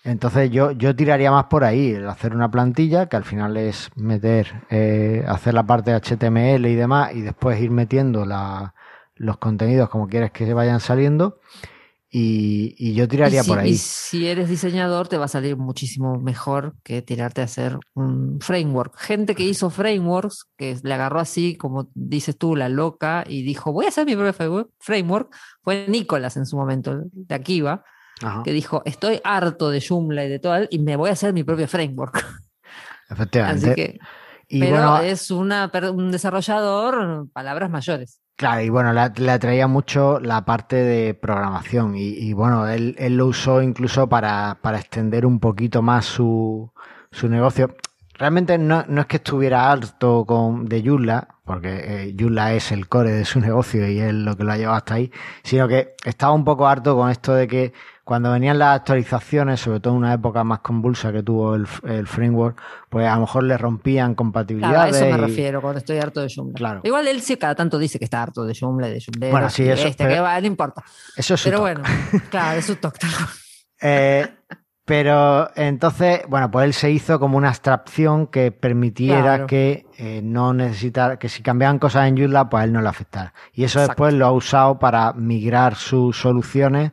Entonces yo, yo tiraría más por ahí, el hacer una plantilla que al final es meter, eh, hacer la parte de HTML y demás y después ir metiendo los contenidos como quieres que se vayan saliendo y, y yo tiraría y si, por ahí. y si eres diseñador, te va a salir muchísimo mejor que tirarte a hacer un framework. Gente que hizo frameworks, que le agarró así, como dices tú, la loca, y dijo, voy a hacer mi propio framework- fue Nicolás en su momento, de Akiva, Ajá, que dijo, estoy harto de Joomla y de todo, y me voy a hacer mi propio framework. [LAUGHS] efectivamente. Así que, y pero bueno, es una, un desarrollador, palabras mayores. Claro, y bueno, le, atraía mucho la parte de programación y, bueno, él, él lo usó incluso para, para extender un poquito más su, su negocio. Realmente no, no es que estuviera harto con, de Joomla, porque eh, es el core de su [LAUGHS] negocio y es lo que lo ha llevado hasta ahí, sino que estaba un poco harto con esto de que cuando venían las actualizaciones, sobre todo en una época más convulsa que tuvo el, el framework, pues a lo mejor le rompían Claro, a compatibilidades. eso me y- refiero cuando estoy harto de Joomla. Claro. Igual él sí cada tanto dice que está harto de Joomla de Joomla. Bueno, sí, eso, Este, pero- que va, no importa. Eso es su Pero bueno, claro, es su toque. [LAUGHS] Eh, pero entonces, bueno, pues él se hizo como una abstracción que permitiera Claro. que eh, no necesitara, que si cambiaban cosas en Joomla, pues a él no le afectara. Y eso Exacto. después lo ha usado para migrar sus soluciones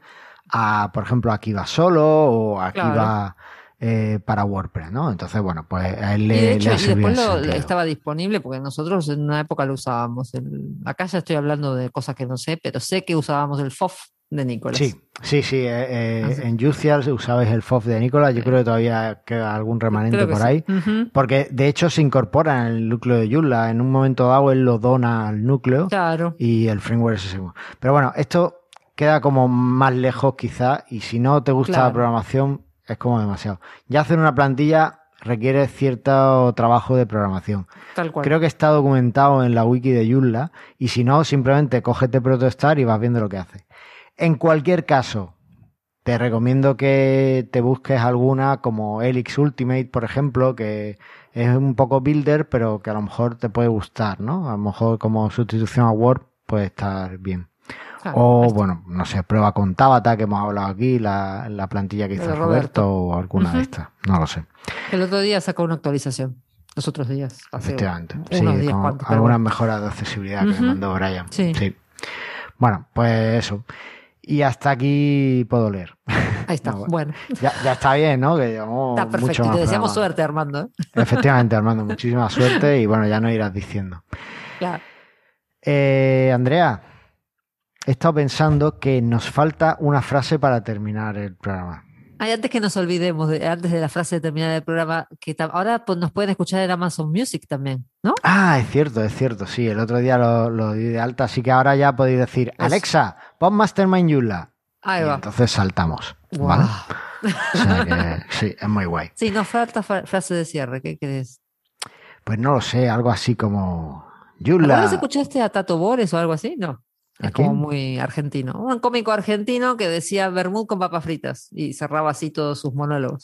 a, por ejemplo, Akiva solo o Akiva eh, para WordPress, ¿no? Entonces, bueno, pues a él Y le, de hecho, le ha y servido después lo- estaba disponible porque nosotros en una época lo usábamos. El- acá ya estoy hablando de cosas que no sé, pero sé que usábamos el FOF de Nicolás. Sí, sí, sí. eh, eh, en Juicial usabais el FOF de Nicolás. Yo creo que todavía queda algún remanente por sí. ahí. Porque de hecho se incorpora en el núcleo de Joomla. En un momento dado él lo dona al núcleo Claro. y el framework es ese mismo. Pero bueno, esto queda como más lejos quizá y si no te gusta la programación es como demasiado. Ya hacer una plantilla requiere cierto trabajo de programación. Tal cual. Creo que está documentado en la wiki de Joomla y si no, simplemente cógete Protostar y vas viendo lo que hace. En cualquier caso, te recomiendo que te busques alguna como Elix Ultimate, por ejemplo, que es un poco builder, pero que a lo mejor te puede gustar, ¿no? A lo mejor como sustitución a Word puede estar bien. Claro, O, bueno, no sé, prueba con Tabata, que hemos hablado aquí, la, la plantilla que hizo Roberto. Roberto. o alguna de estas. No lo sé. El otro día sacó una actualización. Los otros días. Efectivamente. Sí, días con algunas bueno. mejoras de accesibilidad que me mandó Brian. Sí. Bueno, pues eso. Y hasta aquí puedo leer. Ahí está. [LAUGHS] No, bueno, Ya, ya está bien, ¿no? Que llevamos está perfecto. mucho Y más te deseamos programa. suerte, Armando. ¿eh? [LAUGHS] Efectivamente, Armando, muchísima suerte y bueno, ya no irás diciendo. Claro. Eh, Andrea, he estado pensando que nos falta una frase para terminar el programa. Ay, antes que nos olvidemos, de- antes de la frase de terminar el programa, que ahora pues, nos pueden escuchar en Amazon Music también, ¿no? Ah, es cierto, es cierto, sí, el otro día lo, lo di de alta, así que ahora ya podéis decir, Alexa, pon Mastermind Yula. Ahí Y va. entonces saltamos, Guau. ¿vale? [LAUGHS] O sea que sí, es muy guay. Sí, nos falta fra- frase de cierre. ¿Qué crees? Pues no lo sé, algo así como ¿Alguna Yula. vez escuchaste a Tato Bores o algo así? No. Es como muy argentino. Un cómico argentino que decía Bermud con papas fritas y cerraba así todos sus monólogos.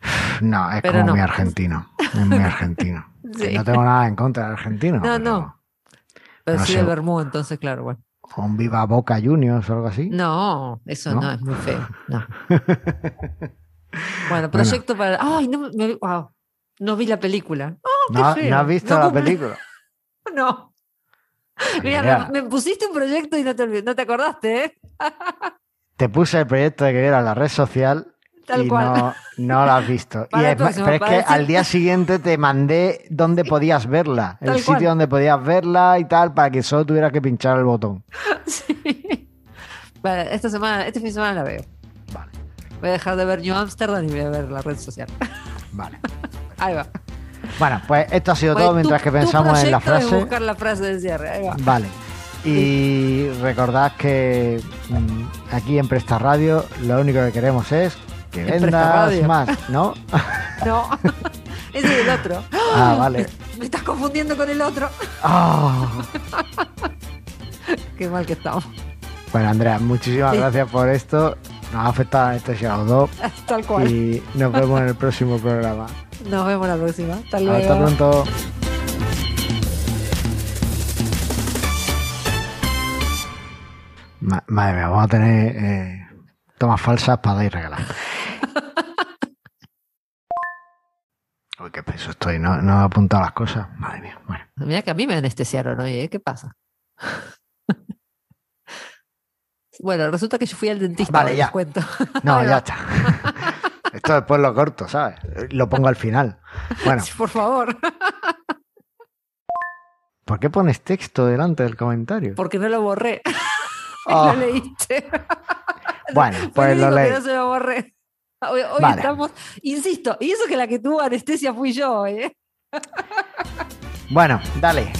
[SIGHS] No, es como muy argentino. Es muy argentino. [LAUGHS] No tengo nada en contra de argentino. No, no. Pero sí de Bermud, entonces, claro, bueno. ¿Con Viva Boca Juniors o algo así? No, eso no, es muy feo. No. [LAUGHS] bueno, proyecto para. ¡Ay! No, wow, no vi la película. Oh, no, ¿No has visto la película? [LAUGHS] no. [LAUGHS] Mira, me, pusiste un proyecto y no te, no te acordaste, ¿eh? [LAUGHS] te puse el proyecto de que era la red social y No, no lo has visto. [LAUGHS] y es, pero es que al día siguiente te mandé dónde podías verla, el sitio donde podías verla y tal, para que solo tuvieras que pinchar el botón. Sí. Vale, esta semana, este fin de semana la veo. Vale. Voy a dejar de ver New Amsterdam y voy a ver la red social. Vale. Ahí va. Bueno, pues esto ha sido pues todo mientras que pensamos en la frase. Es buscar la frase de cierre. Ahí va. Vale. Y recordad que mm, aquí en Presta Radio lo único que queremos es que vendas más, ¿no? [LAUGHS] No, ese [LAUGHS] es el otro. Ah, vale. Me, estás confundiendo con el otro. Oh. [LAUGHS] Qué mal que estamos. Bueno, Andrea, muchísimas gracias por esto. Nos ha afectado este Shadow 2. Tal cual. Y nos vemos en el próximo programa. Nos vemos la próxima. Hasta luego. Hasta pronto. madre mía, vamos a tener eh, tomas falsas para dar y regalar. [LAUGHS] Uy, qué peso estoy, no, no he apuntado las cosas. Madre mía, bueno. Mira que a mí me anestesiaron hoy, ¿Qué pasa? [LAUGHS] bueno, resulta que yo fui al dentista. Vale, ya. Cuento. No, [LAUGHS] ya está. Esto después lo corto, ¿sabes? Lo pongo al final. Bueno. [LAUGHS] Por favor. ¿Por qué pones texto delante del comentario? Porque no lo borré. [LAUGHS] Lo ah. leíste. [LAUGHS] Bueno, pues lo leí. no se lo borré. Hoy, estamos, insisto, y eso que la que tuvo anestesia fui yo, ¿eh? Bueno, dale.